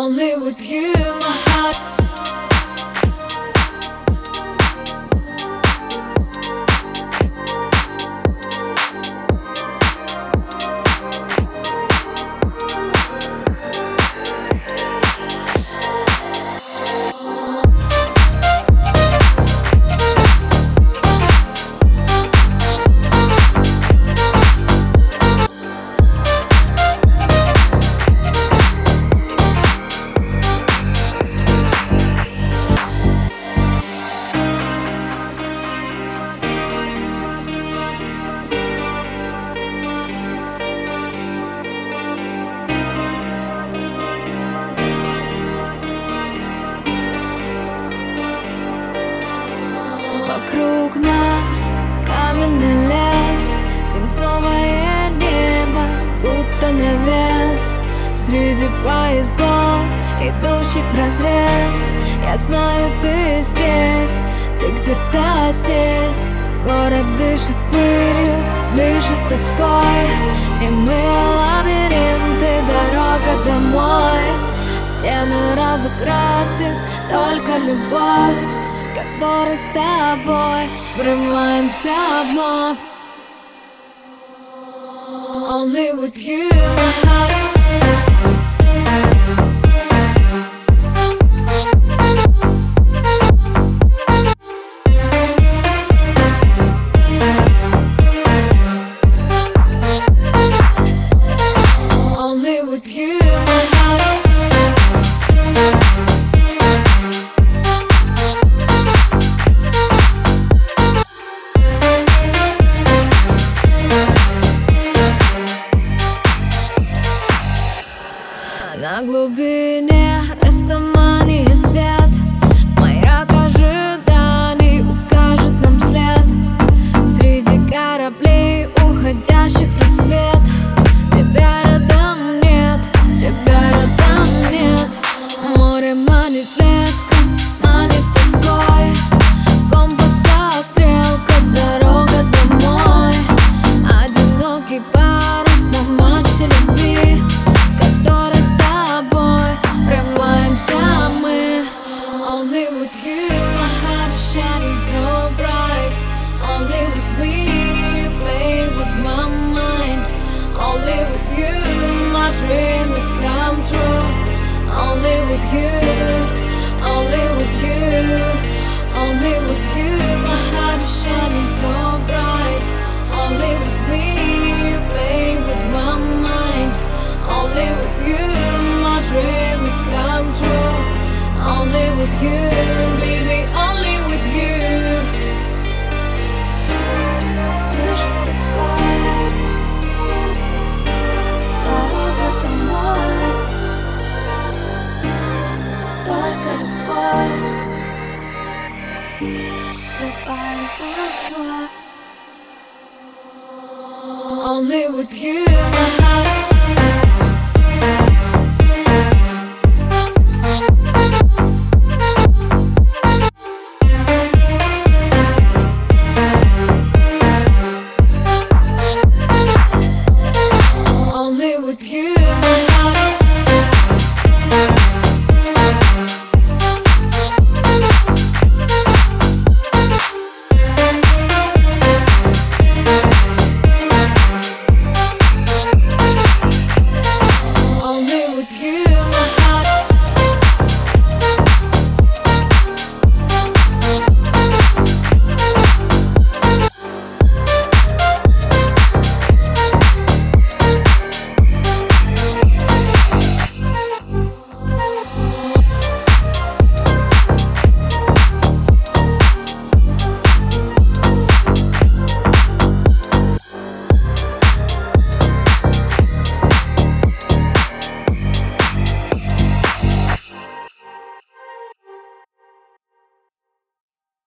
Only with you, my heart. Вокруг нас каменный лес Свинцовое небо, будто навес Среди поездов, идущих в разрез Я знаю, ты здесь, ты где-то здесь. Город дышит пылью, дышит тоской И мы лабиринты, дорога домой. Стены разукрасит только любовь Которой с тобой врываемся вновь Only with you, my heart Only with you, На глубине растамании свет. Маяк ожиданий укажет нам след. Среди кораблей, уходящих в рассвет. Тебя рядом нет, тебя рядом нет. Море манит блеском, манит тоской Компаса стрелка, дорога домой. Одинокий парус на мачте любви with you, only with you Only with you. My heart is shining so bright. Only with me play with my mind. Only with you my come true. Only with you, Only with you.